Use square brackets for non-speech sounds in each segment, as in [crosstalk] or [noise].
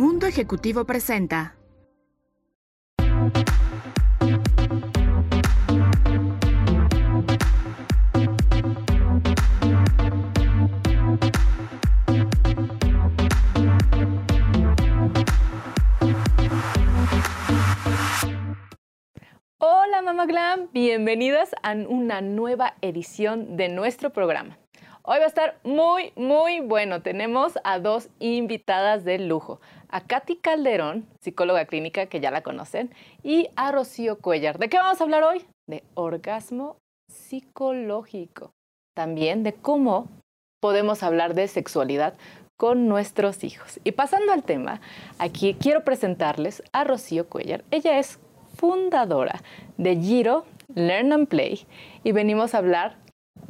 Mundo Ejecutivo presenta. Hola Mama Glam, bienvenidas a una nueva edición de nuestro programa. Hoy va a estar muy, muy bueno. Tenemos a dos invitadas de lujo. A Katy Calderón, psicóloga clínica, que ya la conocen, y a Rocío Cuellar. ¿De qué vamos a hablar hoy? De orgasmo psicológico. También de cómo podemos hablar de sexualidad con nuestros hijos. Y pasando al tema, aquí quiero presentarles a Rocío Cuellar. Ella es fundadora de Giro Learn and Play y venimos a hablar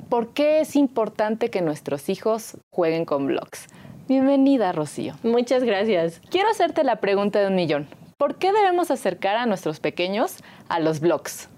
por qué es importante que nuestros hijos jueguen con blogs. Bienvenida, Rocío. Muchas gracias. Quiero hacerte la pregunta de un millón. ¿Por qué debemos acercar a nuestros pequeños a los blogs?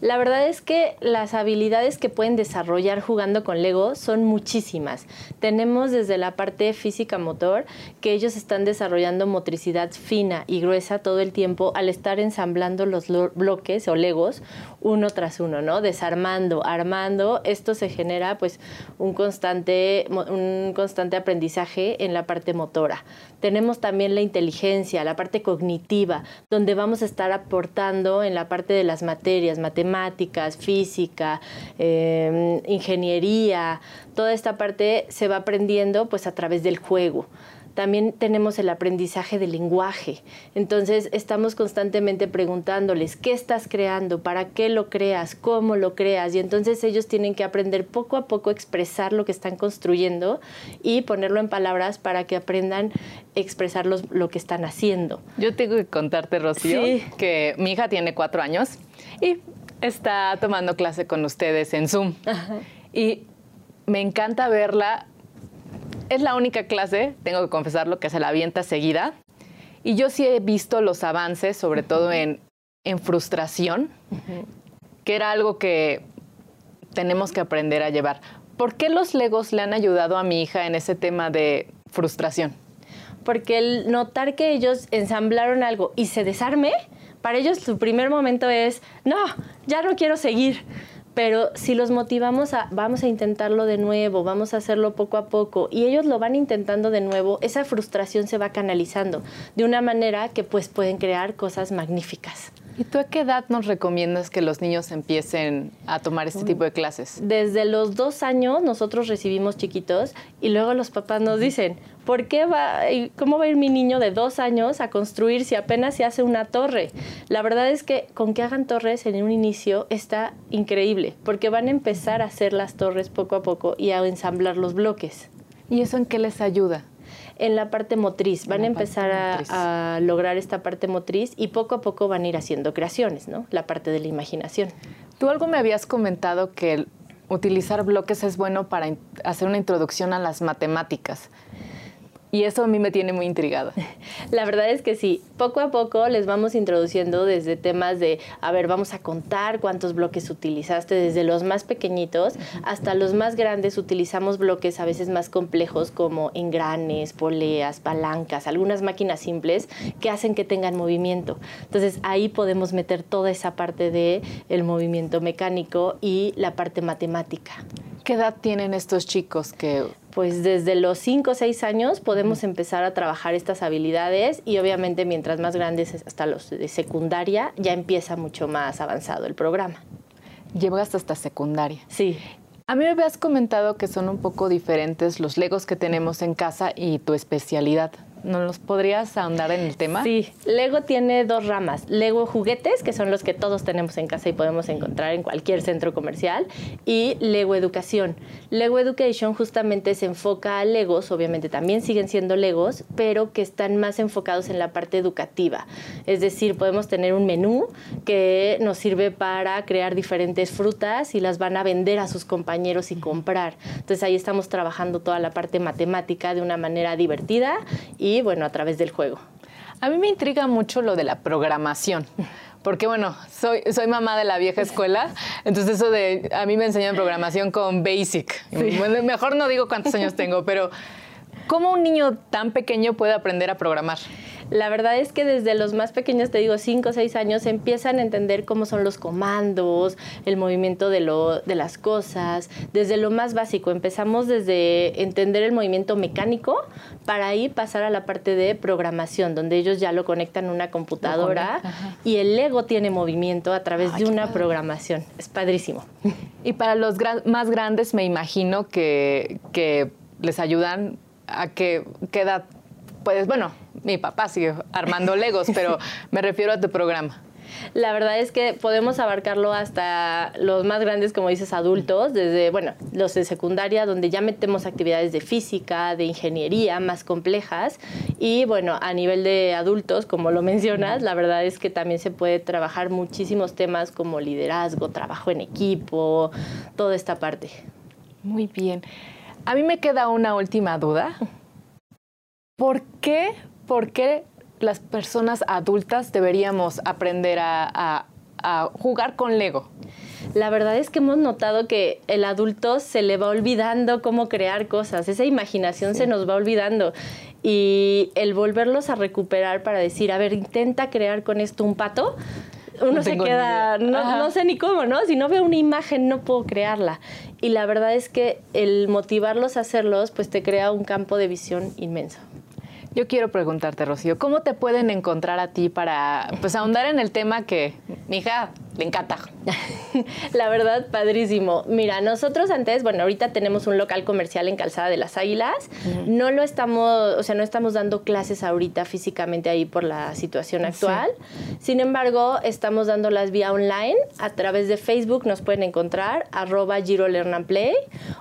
La verdad es que las habilidades que pueden desarrollar jugando con Lego son muchísimas. Tenemos desde la parte física motor, que ellos están desarrollando motricidad fina y gruesa todo el tiempo al estar ensamblando los bloques o Legos uno tras uno, ¿no? Desarmando, armando, esto se genera pues un constante, un constante aprendizaje en la parte motora. Tenemos también la inteligencia, la parte cognitiva, donde vamos a estar aportando en la parte de las materias, matemáticas, física, em, ingeniería, toda esta parte se va aprendiendo pues a través del juego también tenemos el aprendizaje del lenguaje. Entonces estamos constantemente preguntándoles, ¿qué estás creando? ¿Para qué lo creas? ¿Cómo lo creas? Y entonces ellos tienen que aprender poco a poco a expresar lo que están construyendo y ponerlo en palabras para que aprendan a expresar lo que están haciendo. Yo tengo que contarte, Rocío, que mi hija tiene cuatro años y está tomando clase con ustedes en Zoom. Y me encanta verla es la única clase, tengo que confesarlo, que se la avienta seguida. Y yo sí he visto los avances, sobre todo en, frustración, que era algo que tenemos que aprender a llevar. ¿Por qué los legos le han ayudado a mi hija en ese tema de frustración? Porque el notar que ellos ensamblaron algo y se desarme, para ellos su primer momento es, no, ya no quiero seguir pero si los motivamos a vamos a intentarlo de nuevo, vamos a hacerlo poco a poco y ellos lo van intentando de nuevo, esa frustración se va canalizando de una manera que pues pueden crear cosas magníficas. ¿Y tú a qué edad nos recomiendas que los niños empiecen a tomar este tipo de clases? Desde los dos años nosotros recibimos chiquitos y luego los papás nos dicen, ¿por qué va, cómo va a ir mi niño de dos años a construir si apenas se hace una torre? La verdad es que con que hagan torres en un inicio está increíble, porque van a empezar a hacer las torres poco a poco y a ensamblar los bloques. ¿Y eso en qué les ayuda? En la parte motriz. Van a empezar a, lograr esta parte motriz y poco a poco van a ir haciendo creaciones, ¿no? La parte de la imaginación. Tú algo me habías comentado que utilizar bloques es bueno para hacer una introducción a las matemáticas. Y eso a mí me tiene muy intrigada. [laughs] La verdad es que sí, poco a poco les vamos introduciendo desde temas de, a ver, vamos a contar cuántos bloques utilizaste, desde los más pequeñitos hasta los más grandes utilizamos bloques a veces más complejos como engranes, poleas, palancas, algunas máquinas simples que hacen que tengan movimiento. Entonces ahí podemos meter toda esa parte de el movimiento mecánico y la parte matemática. ¿Qué edad tienen estos chicos que pues desde los 5 o 6 años podemos empezar a trabajar estas habilidades y obviamente mientras más grandes hasta los de secundaria ya empieza mucho más avanzado el programa. Llegas hasta secundaria. Sí. A mí me habías comentado que son un poco diferentes los legos que tenemos en casa y tu especialidad. ¿Nos los podrías ahondar en el tema? Sí, Lego tiene dos ramas. Lego juguetes, que son los que todos tenemos en casa y podemos encontrar en cualquier centro comercial, y Lego educación. Lego Education justamente se enfoca a Legos, obviamente también siguen siendo Legos, pero que están más enfocados en la parte educativa. Es decir, podemos tener un menú que nos sirve para crear diferentes frutas y las van a vender a sus compañeros y comprar. Entonces ahí estamos trabajando toda la parte matemática de una manera divertida y bueno, a través del juego. A mí me intriga mucho lo de la programación. Porque bueno, soy, soy mamá de la vieja escuela, entonces eso de, a mí me enseñan programación con Basic. mejor no digo cuántos años tengo, pero ¿cómo un niño tan pequeño puede aprender a programar? La verdad es que desde los más pequeños, te digo, 5 o 6 años, empiezan a entender cómo son los comandos, el movimiento de, lo, de las cosas, desde lo más básico. Empezamos desde entender el movimiento mecánico para ahí pasar a la parte de programación, donde ellos ya lo conectan a una computadora y el Lego tiene movimiento a través de una programación. Es padrísimo. Y para los más grandes me imagino que, que les ayudan a que queda, pues bueno, mi papá sigue armando Legos, pero [laughs] me refiero a tu programa. La verdad es que podemos abarcarlo hasta los más grandes, como dices, adultos, desde, bueno, los de secundaria, donde ya metemos actividades de física, de ingeniería más complejas. Y bueno, a nivel de adultos, como lo mencionas, la verdad es que también se puede trabajar muchísimos temas como liderazgo, trabajo en equipo, toda esta parte. Muy bien. A mí me queda una última duda. ¿Por qué, por qué las personas adultas deberíamos aprender a, jugar con Lego? La verdad es que hemos notado que el adulto se le va olvidando cómo crear cosas, esa imaginación se nos va olvidando y el volverlos a recuperar para decir, a ver, intenta crear con esto un pato, uno se queda, no, no, sé ni cómo, ¿no? Si no veo una imagen no puedo crearla. Y la verdad es que el motivarlos a hacerlos, pues te crea un campo de visión inmenso. Yo quiero preguntarte, Rocío, ¿cómo te pueden encontrar a ti para pues ahondar en el tema que mi hija le encanta? [laughs] [laughs] La verdad, padrísimo. Mira, nosotros antes, bueno, ahorita tenemos un local comercial en Calzada de las Águilas. No lo estamos, o sea, no estamos dando clases ahorita físicamente ahí por la situación actual. Sin embargo, estamos dando las vía online. A través de Facebook nos pueden encontrar, arroba Giro Play,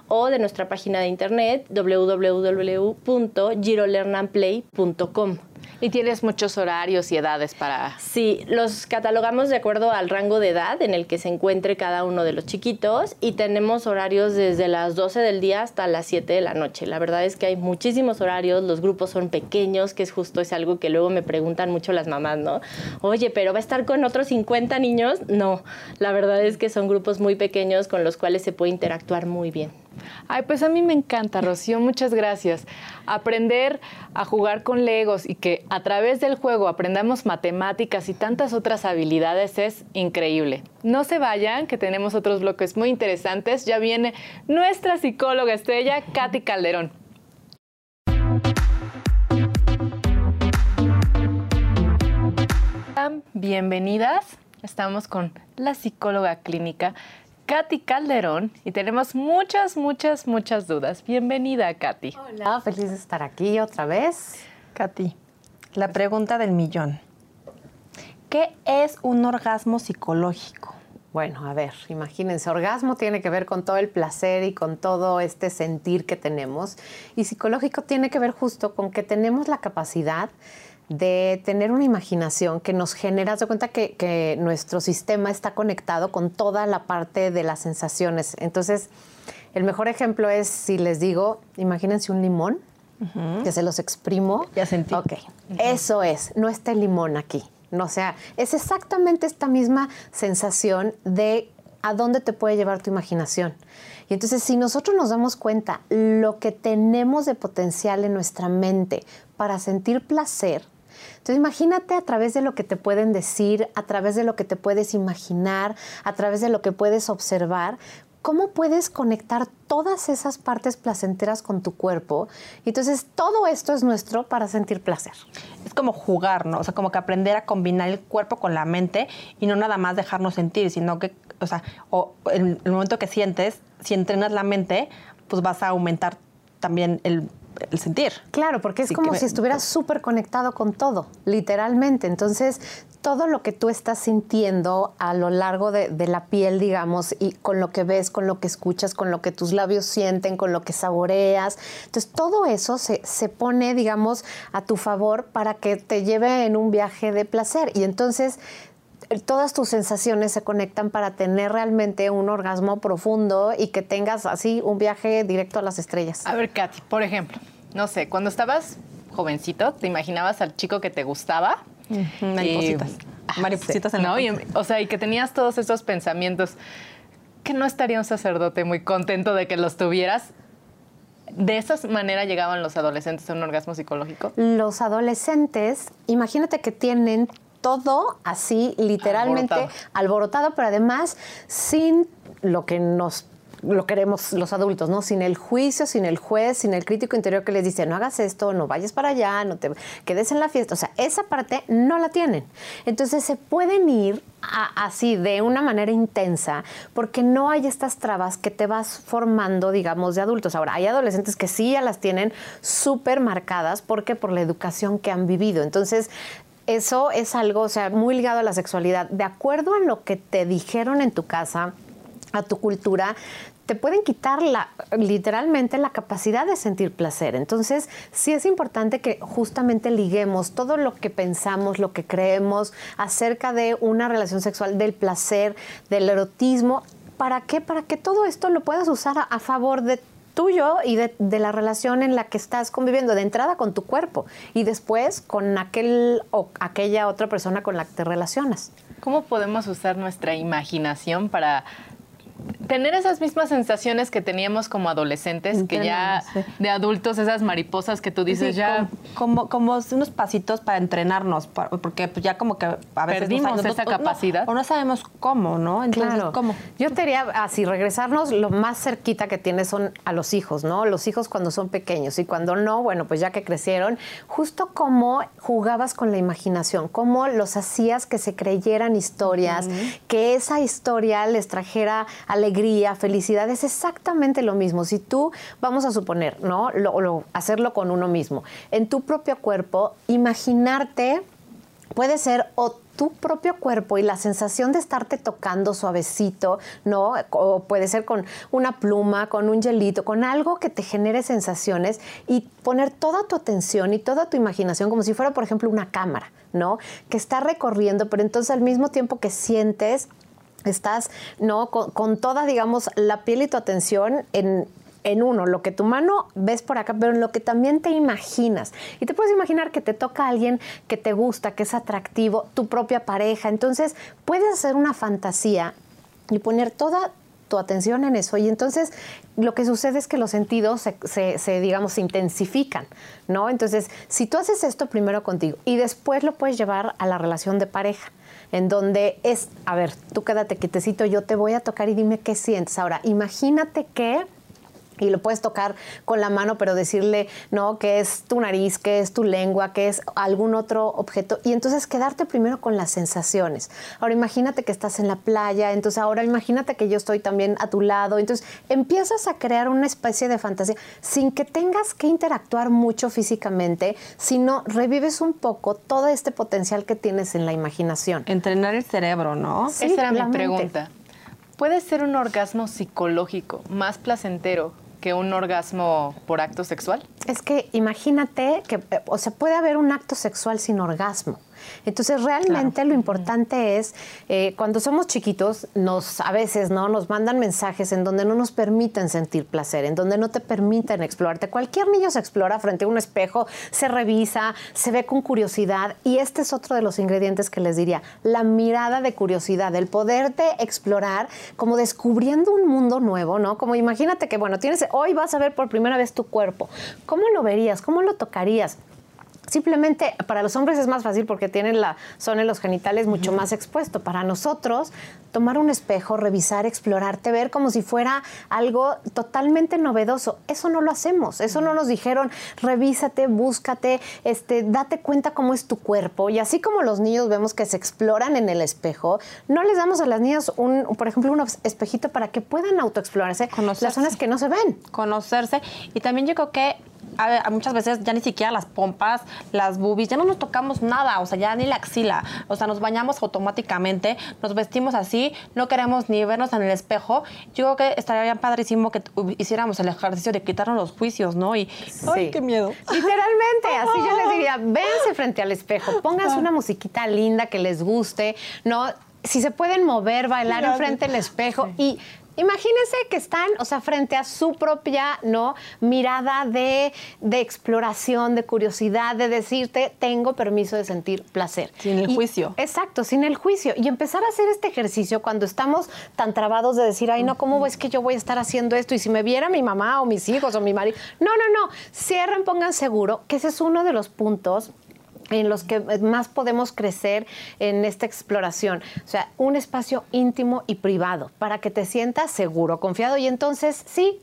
o de nuestra página de internet, www.girolernandplay.com y tienes muchos horarios y edades para... Sí, los catalogamos de acuerdo al rango de edad en el que se encuentre cada uno de los chiquitos y tenemos horarios desde las 12 del día hasta las 7 de la noche. La verdad es que hay muchísimos horarios, los grupos son pequeños, que es justo es algo que luego me preguntan mucho las mamás, ¿no? Oye, pero va a estar con otros 50 niños? No, la verdad es que son grupos muy pequeños con los cuales se puede interactuar muy bien. Ay, pues a mí me encanta, Rocío, muchas gracias. Aprender a jugar con Legos y que a través del juego aprendamos matemáticas y tantas otras habilidades es increíble. No se vayan, que tenemos otros bloques muy interesantes. Ya viene nuestra psicóloga estrella, Katy Calderón. Bienvenidas. Estamos con la psicóloga clínica Katy Calderón y tenemos muchas, muchas, muchas dudas. Bienvenida, Katy. Hola, feliz de estar aquí otra vez. Katy, la pregunta del millón. ¿Qué es un orgasmo psicológico? Bueno, a ver, imagínense, orgasmo tiene que ver con todo el placer y con todo este sentir que tenemos. Y psicológico tiene que ver justo con que tenemos la capacidad de tener una imaginación que nos genera, se cuenta que, nuestro sistema está conectado con toda la parte de las sensaciones. Entonces, el mejor ejemplo es si les digo, imagínense un limón, que se los exprimo. Ya sentí. Ok, eso es, no está el limón aquí. No, o sea, es exactamente esta misma sensación de a dónde te puede llevar tu imaginación. Y entonces, si nosotros nos damos cuenta lo que tenemos de potencial en nuestra mente para sentir placer, entonces imagínate a través de lo que te pueden decir, a través de lo que te puedes imaginar, a través de lo que puedes observar, cómo puedes conectar todas esas partes placenteras con tu cuerpo. Entonces todo esto es nuestro para sentir placer. Es como jugar, ¿no? O sea, como que aprender a combinar el cuerpo con la mente y no nada más dejarnos sentir, sino que, o sea, o en el momento que sientes, si entrenas la mente, pues vas a aumentar también el el sentir. Claro, porque es como si estuvieras súper conectado con todo, literalmente. Entonces, todo lo que tú estás sintiendo a lo largo de, la piel, digamos, y con lo que ves, con lo que escuchas, con lo que tus labios sienten, con lo que saboreas. Entonces, todo eso se, se pone, digamos, a tu favor para que te lleve en un viaje de placer. Y entonces todas tus sensaciones se conectan para tener realmente un orgasmo profundo y que tengas así un viaje directo a las estrellas. A ver, Katy, por ejemplo, no sé, cuando estabas jovencito, ¿te imaginabas al chico que te gustaba? maripositas. maripositas en ¿no? O sea, y que tenías todos estos pensamientos que no estaría un sacerdote muy contento de que los tuvieras. ¿De esa manera llegaban los adolescentes a un orgasmo psicológico? Los adolescentes, imagínate que tienen todo así, literalmente alborotado, pero además sin lo que nos lo queremos los adultos, ¿no? Sin el juicio, sin el juez, sin el crítico interior que les dice, no hagas esto, no vayas para allá, no te quedes en la fiesta. O sea, esa parte no la tienen. Entonces se pueden ir así de una manera intensa porque no hay estas trabas que te vas formando, digamos, de adultos. Ahora, hay adolescentes que sí ya las tienen súper marcadas porque por la educación que han vivido. Entonces, eso es algo, o sea, muy ligado a la sexualidad. De acuerdo a lo que te dijeron en tu casa, a tu cultura, te pueden quitar la, literalmente la capacidad de sentir placer. Entonces, sí es importante que justamente liguemos todo lo que pensamos, lo que creemos acerca de una relación sexual, del placer, del erotismo. ¿Para qué? Para que todo esto lo puedas usar a, favor de tuyo y de, de, la relación en la que estás conviviendo, de entrada con tu cuerpo y después con aquel o aquella otra persona con la que te relacionas. ¿Cómo podemos usar nuestra imaginación para tener esas mismas sensaciones que teníamos como adolescentes, que ya de adultos, esas mariposas que tú dices ya... Como, como, unos pasitos para entrenarnos, porque pues ya como que a veces... Perdimos esa capacidad. o no sabemos cómo, ¿no? Entonces, ¿cómo? Yo te diría así, regresarnos, lo más cerquita que tienes son a los hijos, ¿no? Los hijos cuando son pequeños y cuando no, bueno, pues ya que crecieron, justo cómo jugabas con la imaginación, cómo los hacías que se creyeran historias, que esa historia les trajera alegría, felicidad, es exactamente lo mismo. Si tú, vamos a suponer, ¿no? Lo, hacerlo con uno mismo. En tu propio cuerpo, imaginarte puede ser o tu propio cuerpo y la sensación de estarte tocando suavecito, ¿no? O puede ser con una pluma, con un hielito, con algo que te genere sensaciones y poner toda tu atención y toda tu imaginación como si fuera, por ejemplo, una cámara, ¿no? Que está recorriendo, pero entonces al mismo tiempo que sientes estás no con, toda digamos la piel y tu atención en en uno, lo que tu mano ves por acá, pero en lo que también te imaginas. Y te puedes imaginar que te toca alguien que te gusta, que es atractivo, tu propia pareja. Entonces, puedes hacer una fantasía y poner toda tu atención en eso. Y entonces lo que sucede es que los sentidos se, se, digamos, se intensifican, ¿no? Entonces, si tú haces esto primero contigo y después lo puedes llevar a la relación de pareja en donde es, a ver, tú quédate quietecito, yo te voy a tocar y dime qué sientes. Ahora, imagínate que y lo puedes tocar con la mano, pero decirle, no, que es tu nariz, que es tu lengua, que es algún otro objeto. Y entonces quedarte primero con las sensaciones. Ahora imagínate que estás en la playa, entonces ahora imagínate que yo estoy también a tu lado. Entonces empiezas a crear una especie de fantasía sin que tengas que interactuar mucho físicamente, sino revives un poco todo este potencial que tienes en la imaginación. Entrenar el cerebro, ¿no? Esa era mi pregunta. ¿Puede ser un orgasmo psicológico más placentero que un orgasmo por acto sexual? Es que imagínate que, eh, o sea, puede haber un acto sexual sin orgasmo. Entonces, realmente lo importante es, eh, cuando somos chiquitos, nos a veces no nos mandan mensajes en donde no nos permiten sentir placer, en donde no te permiten explorarte. Cualquier niño se explora frente a un espejo, se revisa, se ve con curiosidad y este es otro de los ingredientes que les diría, la mirada de curiosidad, el poderte explorar como descubriendo un mundo nuevo, ¿no? Como imagínate que, bueno, tienes, hoy vas a ver por primera vez tu cuerpo. ¿Cómo lo verías? ¿Cómo lo tocarías? Simplemente para los hombres es más fácil porque tienen la zona en los genitales mucho más expuesto. Para nosotros, tomar un espejo, revisar, explorarte, ver como si fuera algo totalmente novedoso. Eso no lo hacemos. Eso no nos dijeron, revísate, búscate, este, date cuenta cómo es tu cuerpo. Y así como los niños vemos que se exploran en el espejo, no les damos a las niñas un, por ejemplo, un espejito para que puedan autoexplorarse las zonas que no se ven. Conocerse. Y también yo creo que a, muchas veces ya ni siquiera las pompas, las boobies, ya no nos tocamos nada, o sea, ya ni la axila, o sea, nos bañamos automáticamente, nos vestimos así, no queremos ni vernos en el espejo. Yo creo que estaría bien padrísimo que hiciéramos el ejercicio de quitarnos los juicios, ¿no? Y, ¡ay, qué miedo! [laughs] Literalmente, así yo les diría, [laughs] véanse frente al espejo, pónganse una musiquita linda que les guste, ¿no? Si se pueden mover, bailar enfrente del espejo y Imagínense que están, o sea, frente a su propia, ¿no? Mirada de, de exploración, de curiosidad, de decirte, tengo permiso de sentir placer. Sin el juicio. Exacto, sin el juicio. Y empezar a hacer este ejercicio cuando estamos tan trabados de decir, ay, no, ¿cómo es que yo voy a estar haciendo esto? Y si me viera mi mamá o mis hijos o mi marido. No, no, no. Cierren, pongan seguro que ese es uno de los puntos en los que más podemos crecer en esta exploración. O sea, un espacio íntimo y privado para que te sientas seguro, confiado y entonces sí.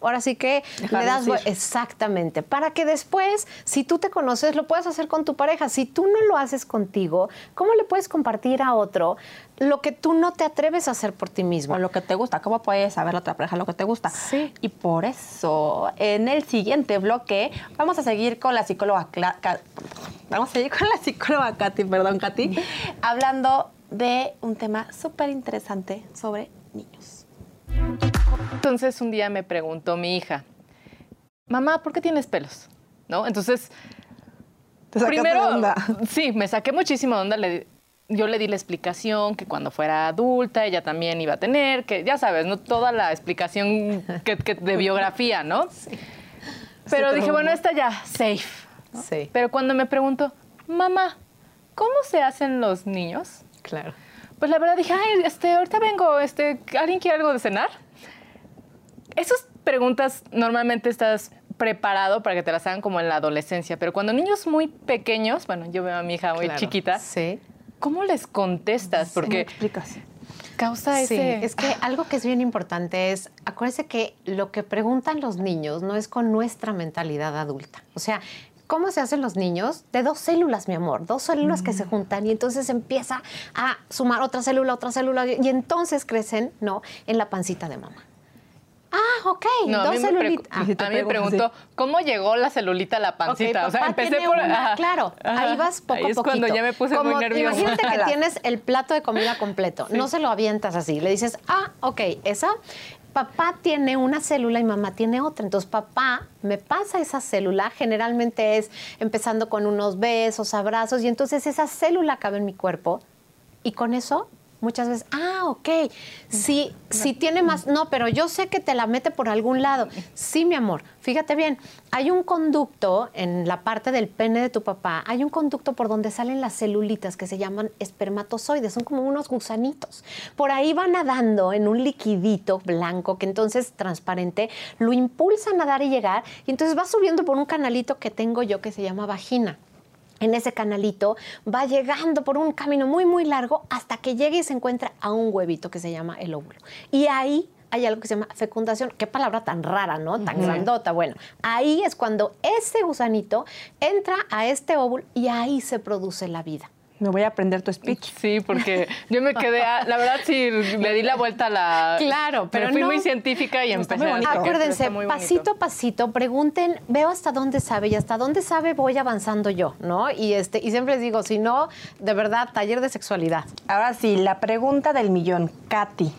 Ahora sí que le das exactamente para que después, si tú te conoces, lo puedas hacer con tu pareja. Si tú no lo haces contigo, ¿cómo le puedes compartir a otro lo que tú no te atreves a hacer por ti mismo? O lo que te gusta. ¿Cómo puedes saber la otra pareja lo que te gusta? Sí. Y por eso, en el siguiente bloque, vamos a seguir con la psicóloga. Vamos a seguir con la psicóloga Katy, perdón, Katy, hablando de un tema súper interesante sobre niños. Entonces un día me preguntó mi hija, mamá, ¿por qué tienes pelos? ¿No? Entonces, primero, sí, me saqué muchísimo de onda. Le, yo le di la explicación que cuando fuera adulta ella también iba a tener, que ya sabes, ¿no? Toda la explicación de biografía, ¿no? [laughs] Sí. Pero dije, bueno, esta ya, safe. Sí. Pero cuando me pregunto, mamá, ¿cómo se hacen los niños? Claro. Pues la verdad dije, ay, este, ahorita vengo, este, ¿alguien quiere algo de cenar? Esas preguntas normalmente estás preparado para que te las hagan como en la adolescencia, pero cuando niños muy pequeños, bueno, yo veo a mi hija muy chiquita, sí. ¿cómo les contestas? Porque explicas? causa ese... Sí, es que algo que es bien importante es, acuérdense que lo que preguntan los niños no es con nuestra mentalidad adulta. O sea, ¿Cómo se hacen los niños? De dos células, mi amor, dos células que se mm. juntan y entonces empieza a sumar otra célula, otra célula y entonces crecen, ¿no? En la pancita de mamá. Ah, ok, dos celulitas. A mí me preguntó, ¿cómo llegó la celulita a la pancita? o sea, empecé por... claro, ahí vas poco a poquito. es cuando ya me puse muy nerviosa. Imagínate que [laughs] tienes el plato de comida completo. No se lo avientas así. Le dices, ah, ok, esa papá tiene una célula y mamá tiene otra. Entonces papá me pasa esa célula, generalmente es empezando con unos besos, abrazos, y entonces esa célula cabe en mi cuerpo y con eso muchas veces, ah, ok, si, si tiene más, no, pero yo sé que te la mete por algún lado. Sí, mi amor, fíjate bien, hay un conducto en la parte del pene de tu papá, hay un conducto por donde salen las celulitas que se llaman espermatozoides, son como unos gusanitos. Por ahí va nadando en un liquidito blanco que entonces transparente, lo impulsa a nadar y llegar, y entonces va subiendo por un canalito que tengo yo que se llama vagina en ese canalito, va llegando por un camino muy, muy largo hasta que llegue y se encuentra a un huevito que se llama el óvulo. Y ahí hay algo que se llama fecundación. Qué palabra tan rara, ¿no? Tan grandota. Bueno, ahí es cuando ese gusanito entra a este óvulo y ahí se produce la vida. Me voy a aprender tu speech. Sí, porque yo me quedé, la verdad sí, le di la vuelta a la... Claro, pero fui muy científica y empecé a... Acuérdense, pasito a pasito, pregunten, veo hasta dónde sabe y hasta dónde sabe voy avanzando yo, ¿no? Y, este, y siempre les digo, si no, de verdad, taller de sexualidad. Ahora sí, la pregunta del millón, Katy.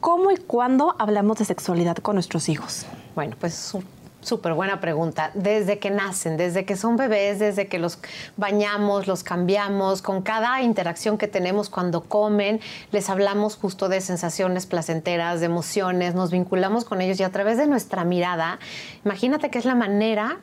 ¿Cómo y cuándo hablamos de sexualidad con nuestros hijos? Bueno, pues Súper buena pregunta. Desde que nacen, desde que son bebés, desde que los bañamos, los cambiamos, con cada interacción que tenemos cuando comen, les hablamos justo de sensaciones placenteras, de emociones, nos vinculamos con ellos y a través de nuestra mirada, imagínate que es la manera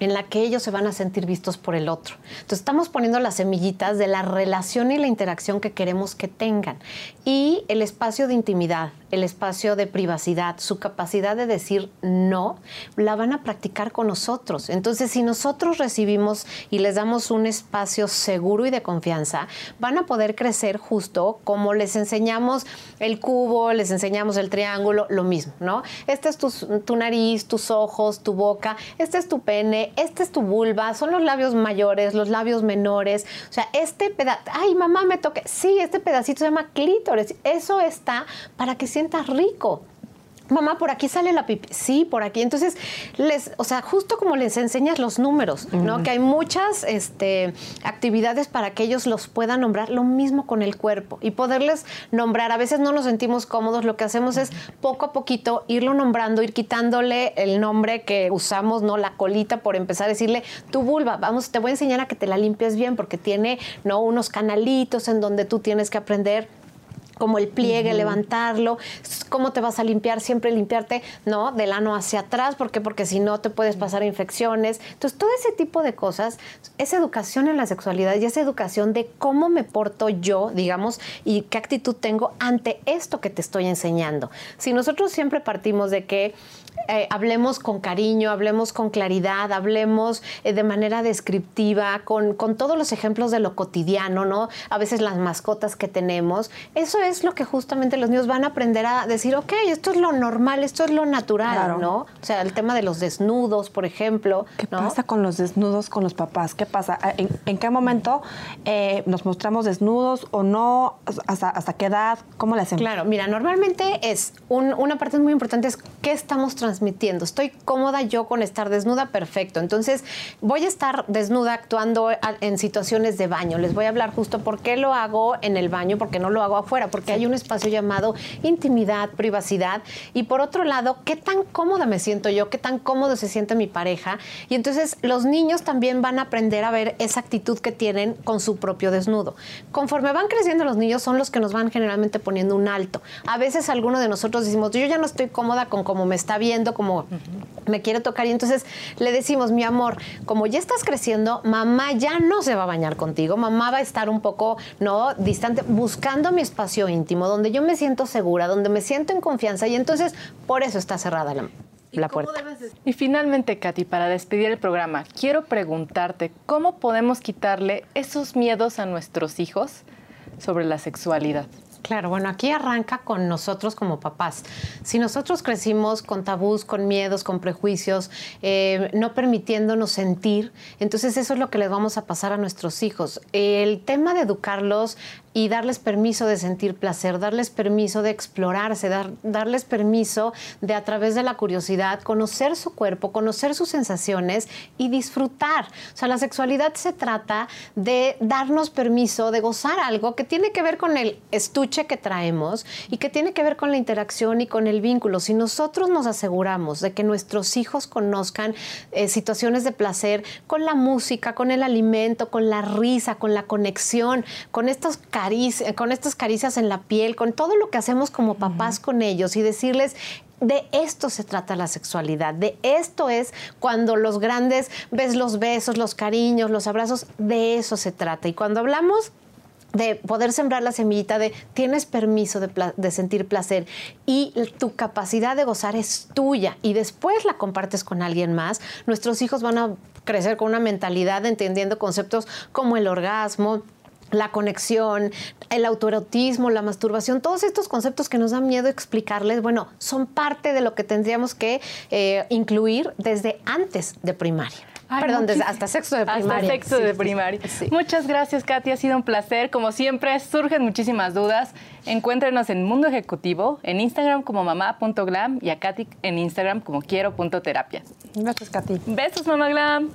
en la que ellos se van a sentir vistos por el otro. Entonces estamos poniendo las semillitas de la relación y la interacción que queremos que tengan. Y el espacio de intimidad, el espacio de privacidad, su capacidad de decir no, la van a practicar con nosotros. Entonces, si nosotros recibimos y les damos un espacio seguro y de confianza, van a poder crecer justo como les enseñamos el cubo, les enseñamos el triángulo, lo mismo, ¿no? Este es tu, tu nariz, tus ojos, tu boca, este es tu pene, este es tu vulva, son los labios mayores, los labios menores. O sea, este pedazo, ay, mamá, me toque. Sí, este pedacito se llama clítoris. Eso está para que sientas rico mamá, por aquí sale la pipi. Sí, por aquí. Entonces, les, o sea, justo como les enseñas los números, ¿no? Que hay muchas este, actividades para que ellos los puedan nombrar, lo mismo con el cuerpo y poderles nombrar. A veces no nos sentimos cómodos, lo que hacemos es poco a poquito irlo nombrando, ir quitándole el nombre que usamos, ¿no? La colita, por empezar a decirle, tu vulva, vamos, te voy a enseñar a que te la limpies bien porque tiene, ¿no? Unos canalitos en donde tú tienes que aprender como el pliegue, levantarlo, cómo te vas a limpiar, siempre limpiarte, ¿no? Del ano hacia atrás, ¿por qué? Porque si no te puedes pasar infecciones. Entonces, todo ese tipo de cosas es educación en la sexualidad y es educación de cómo me porto yo, digamos, y qué actitud tengo ante esto que te estoy enseñando. Si nosotros siempre partimos de que eh, hablemos con cariño, hablemos con claridad, hablemos eh, de manera descriptiva, con, con, todos los ejemplos de lo cotidiano, ¿no? A veces las mascotas que tenemos. Eso es lo que justamente los niños van a aprender a decir, ok, esto es lo normal, esto es lo natural, ¿no? O sea, el tema de los desnudos, por ejemplo. ¿Qué pasa con los desnudos con los papás? ¿Qué pasa? ¿En, qué momento eh, nos mostramos desnudos o no? ¿Hasta, hasta qué edad? ¿Cómo le hacemos? Claro, mira, normalmente es una parte muy importante es qué estamos transmitiendo. Estoy cómoda yo con estar desnuda, perfecto. Entonces, voy a estar desnuda actuando en situaciones de baño. Les voy a hablar justo por qué lo hago en el baño, porque no lo hago afuera, porque hay un espacio llamado intimidad, privacidad. Y por otro lado, qué tan cómoda me siento yo, qué tan cómodo se siente mi pareja. Y entonces los niños también van a aprender a ver esa actitud que tienen con su propio desnudo. Conforme van creciendo los niños, son los que nos van generalmente poniendo un alto. A veces alguno de nosotros decimos, yo ya no estoy cómoda con cómo me está viendo como me quiere tocar. Y entonces le decimos, mi amor, como ya estás creciendo, mamá ya no se va a bañar contigo, mamá va a estar un poco, ¿no? Distante, buscando mi espacio íntimo, donde yo me siento segura, donde me siento en confianza. Y entonces, por eso está cerrada la, la puerta. Y finalmente, Katy, para despedir el programa, quiero preguntarte, ¿cómo podemos quitarle esos miedos a nuestros hijos sobre la sexualidad? Claro, bueno, aquí arranca con nosotros como papás. Si nosotros crecimos con tabús, con miedos, con prejuicios, eh, no permitiéndonos sentir, entonces eso es lo que les vamos a pasar a nuestros hijos. El tema de educarlos y darles permiso de sentir placer, darles permiso de explorarse, darles permiso de a través de la curiosidad conocer su cuerpo, conocer sus sensaciones y disfrutar. O sea, la sexualidad se trata de darnos permiso de gozar algo que tiene que ver con el estuche que traemos y que tiene que ver con la interacción y con el vínculo. Si nosotros nos aseguramos de que nuestros hijos conozcan eh, situaciones de placer con la música, con el alimento, con la risa, con la conexión, con estos con estas caricias en la piel, con todo lo que hacemos como papás con ellos y decirles, de esto se trata la sexualidad, de esto es cuando los grandes ves los besos, los cariños, los abrazos, de eso se trata. Y cuando hablamos de poder sembrar la semillita de tienes permiso de, de, sentir placer y tu capacidad de gozar es tuya y después la compartes con alguien más, nuestros hijos van a crecer con una mentalidad entendiendo conceptos como el orgasmo, la conexión, el autoerotismo, la masturbación, todos estos conceptos que nos dan miedo explicarles, bueno, son parte de lo que tendríamos que eh, incluir desde antes de primaria. Perdón, desde hasta sexto de primaria. Hasta sexto de primaria. Muchas gracias, Katy. Ha sido un placer. Como siempre, surgen muchísimas dudas. Encuéntrenos en Mundo Ejecutivo, en Instagram como mamá.glam y a Katy en Instagram como quiero.terapia. Besos, Katy. Besos, mamá glam.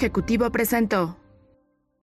Ejecutivo presentó.